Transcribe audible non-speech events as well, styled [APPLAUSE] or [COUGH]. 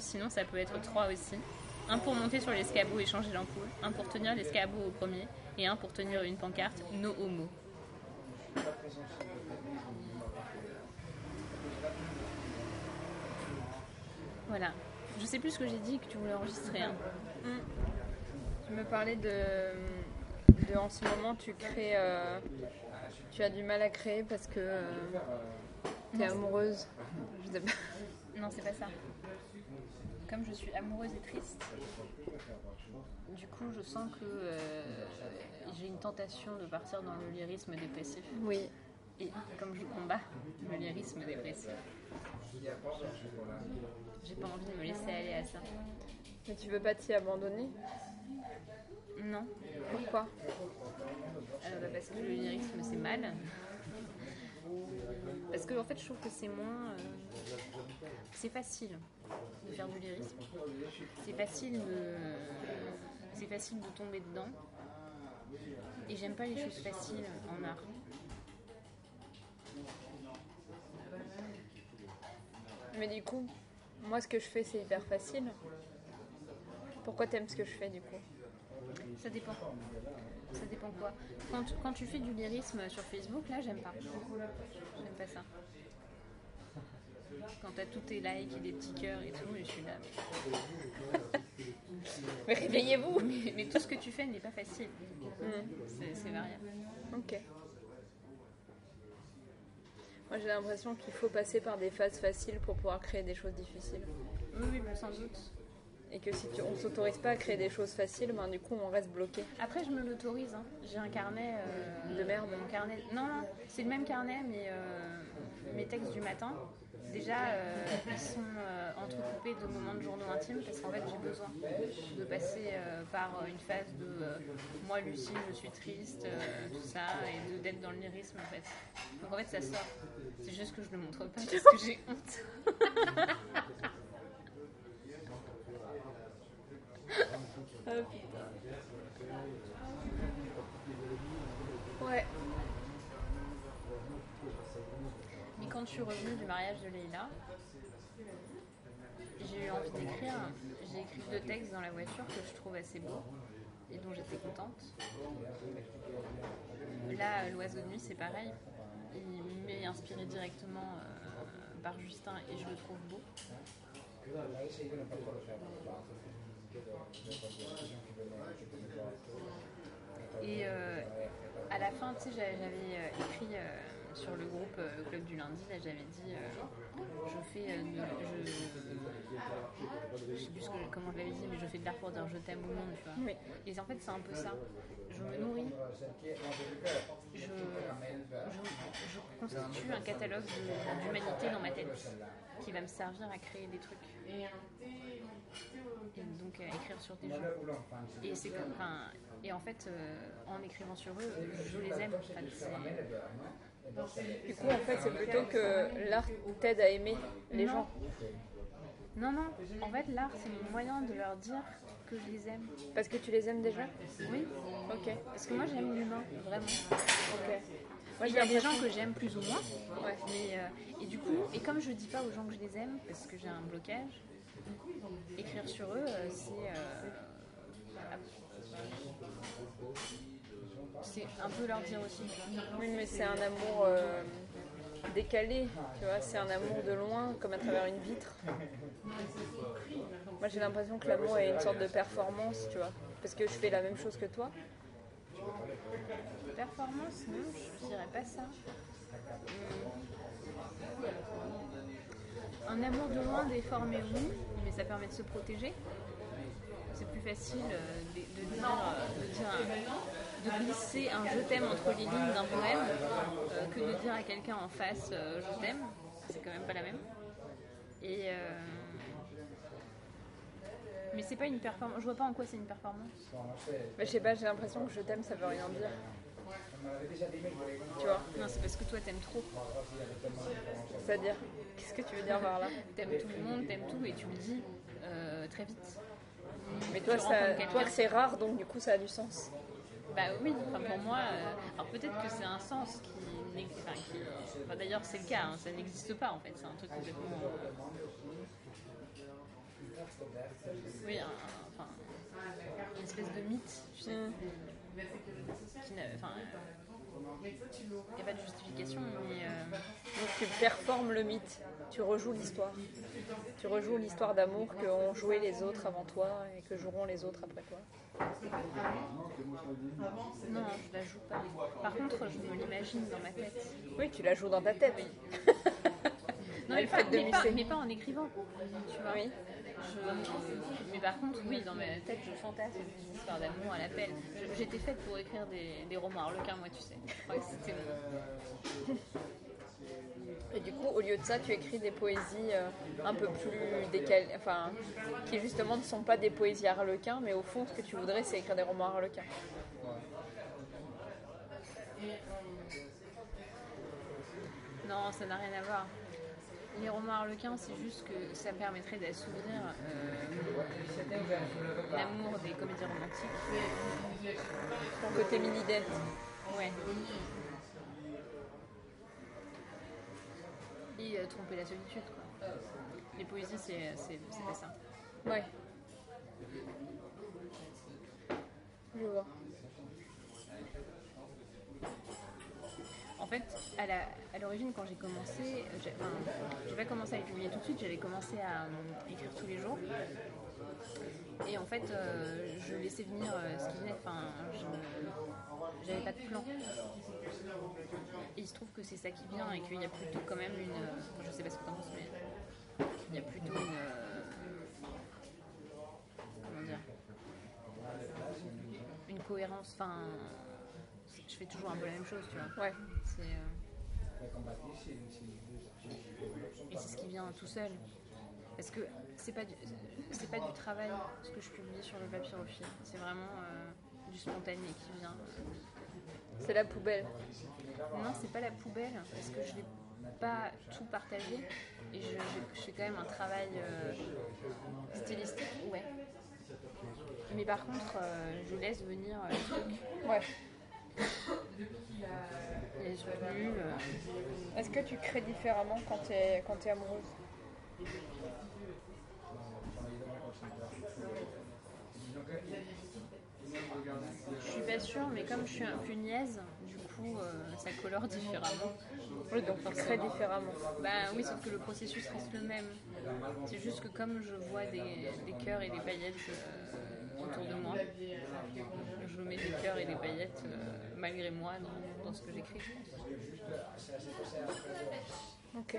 seul, sinon ça peut être trois aussi. Un pour monter sur l'escabeau et changer l'ampoule, un pour tenir l'escabeau au premier, et un pour tenir une pancarte No Homo. Voilà. Je sais plus ce que j'ai dit que tu voulais enregistrer. hein. Tu me parlais de, de en ce moment tu crées, euh, tu as du mal à créer parce que tu es amoureuse. Je sais pas. Non, c'est pas ça. Comme je suis amoureuse et triste, du coup, je sens que euh, j'ai une tentation de partir dans le lyrisme dépressif. Oui. Et comme je combats le lyrisme dépressif, j'ai pas envie de me laisser aller à ça. Mais tu veux pas t'y abandonner? Non, Pourquoi? Euh, bah, parce que le lyrisme c'est mal. Parce que en fait, je trouve que c'est moins. euh, c'est facile de faire du lyrisme. C'est facile de. C'est facile de tomber dedans. Et j'aime pas les choses faciles en art. Mais du coup, moi ce que je fais c'est hyper facile. Pourquoi t'aimes ce que je fais du coup? Ça dépend. Ça dépend quoi. Quand, quand tu fais du lyrisme sur Facebook, là, j'aime pas. J'aime pas ça. Quand t'as tous tes likes et des petits cœurs et tout, et je suis là. [LAUGHS] Mais réveillez-vous Mais, mais tout ce que tu fais n'est pas facile. C'est variable. Ok. Moi j'ai l'impression qu'il faut passer par des phases faciles pour pouvoir créer des choses difficiles. Oui, oui, bah, sans doute. Et que si tu, on s'autorise pas à créer des choses faciles, ben, du coup on reste bloqué. Après, je me l'autorise. hein. J'ai un carnet. euh, De merde. Mon carnet. Non, non, c'est le même carnet, mais euh, mes textes du matin. Déjà, euh, ils sont euh, entrecoupés de moments de journaux intimes parce qu'en fait, j'ai besoin de passer euh, par une phase de euh, moi, Lucie, je suis triste, tout ça, et d'être dans le lyrisme en fait. Donc en fait, ça sort. C'est juste que je le montre pas parce que j'ai honte. [LAUGHS] Ouais. Et quand je suis revenue du mariage de Leïla, j'ai eu envie d'écrire. J'ai écrit deux textes dans la voiture que je trouve assez beaux et dont j'étais contente. Là, L'oiseau de nuit, c'est pareil. Il m'est inspiré directement euh, par Justin et je le trouve beau. Et euh, à la fin, tu sais, j'avais euh, écrit sur le groupe euh, Club du lundi, là, j'avais dit, euh, je fais, euh, de- je, je sais plus que- comment je l'avais dit, mais je fais de l'art pour dire je t'aime au monde, tu vois. Oui. Et en fait, c'est un peu ça. Je me nourris, je, je, je constitue un catalogue d'humanité dans ma tête qui va me servir à créer des trucs. Et donc à écrire sur des gens. Et, c'est comme- et en fait, en écrivant sur eux, je les aime. Du coup en fait c'est plutôt que l'art t'aide à aimer les Non. gens. Non, non, en fait, l'art, c'est mon moyen de leur dire que je les aime. Parce que tu les aimes déjà? Oui, Ok. parce que moi, j'aime l'humain, vraiment. Ok. Moi Il y a des gens que j'aime plus ou moins, Ouais. mais, euh, et du coup, et comme je dis pas aux gens que je les aime, parce que j'ai un blocage, écrire sur eux, euh, c'est. euh, c'est un peu leur dire aussi. Oui, mais c'est un amour euh, décalé, tu vois, c'est un amour de loin, comme à travers une vitre. Moi j'ai l'impression que l'amour est une sorte de performance, tu vois, parce que je fais la même chose que toi. Performance, non, je dirais pas ça. Hum. Un amour de loin déformé, oui, mais ça permet de se protéger. C'est plus facile euh, de, de dire, euh, de, dire de glisser un je t'aime entre les lignes d'un poème euh, que de dire à quelqu'un en face euh, je t'aime. C'est quand même pas la même. Et euh, mais c'est pas une performance. Je vois pas en quoi c'est une performance. Mais je sais pas, j'ai l'impression que je t'aime, ça veut rien dire. Tu vois, Non, c'est parce que toi t'aimes trop. c'est-à-dire, qu'est-ce que tu veux dire par là? T'aimes tout le monde, t'aimes tout et tu le dis euh, très vite. Mais toi, ça, que c'est rare, donc du coup ça a du sens. Bah oui, enfin, pour moi, euh, alors peut-être que c'est un sens qui. n'ex- Enfin, qui enfin, D'ailleurs, c'est le cas, hein, ça n'existe pas en fait, c'est un truc complètement. euh, oui, un- enfin, une espèce de mythe, tu sais. Mm. qui Enfin, il n'y a pas de justification, mais euh, Donc tu performes le mythe, tu rejoues l'histoire. Tu rejoues l'histoire d'amour que ont joué les autres avant toi et que joueront les autres après toi. non, je la joue pas. Par contre, je me l'imagine dans ma tête. Oui, tu la joues dans ta tête. Non, Elle mais, pas, fait de mais, pas, mais pas en écrivant, tu vois. Oui. Je- Mais par contre, oui, dans ma tête, je fantasme des histoires d'amour à l'appel. J'étais faite pour écrire des, des romans harlequins, moi, tu sais. Je crois que c'était mon... [LAUGHS] Et du coup, au lieu de ça, tu écris des poésies euh, un peu plus décalées, enfin, qui justement ne sont pas des poésies harlequins, mais au fond, ce que tu voudrais, c'est écrire des romans harlequins. Non, ça n'a rien à voir. Les romans harlequins, c'est juste que ça permettrait d'assouvir euh, l'amour des comédies romantiques. Ton côté mini-dette. Ouais. Et euh, tromper la solitude, quoi. Les poésies, c'est c'est pas ça. Ouais. Je vois. Fait, à l'origine, quand j'ai commencé, j'ai enfin, pas commencé à les publier tout de suite, j'avais commencé à euh, écrire tous les jours. Et en fait, euh, je laissais venir euh, ce qui venait, enfin, j'avais pas de plan. Et il se trouve que c'est ça qui vient et qu'il y a plutôt quand même une. enfin, je sais pas ce que t'en penses, mais il y a plutôt une. comment dire Une cohérence, enfin. Je fais toujours un peu la même chose, tu vois. Ouais. C'est, euh, Et c'est ce qui vient tout seul. Parce que c'est pas du, c'est pas du travail ce que je publie sur le papyrophile. C'est vraiment euh, du spontané qui vient. C'est la poubelle. Non, c'est pas la poubelle parce que je l'ai pas tout partagé et je, je- je fais quand même un travail euh, stylistique. Ouais. Mais par contre, euh, je laisse venir euh, les trucs, Ouais. Les euh. Est-ce que tu crées différemment quand tu es, quand es amoureuse? Je suis pas sûre, mais comme je suis un peu niaise, du coup, euh, ça colore différemment. Oui, donc tu crées différemment. Bah oui, sauf que le processus reste le même. C'est juste que comme je vois des, des cœurs et des paillettes euh, autour de moi, je mets des cœurs et des paillettes euh, malgré moi dans, dans ce que j'écris. Ok.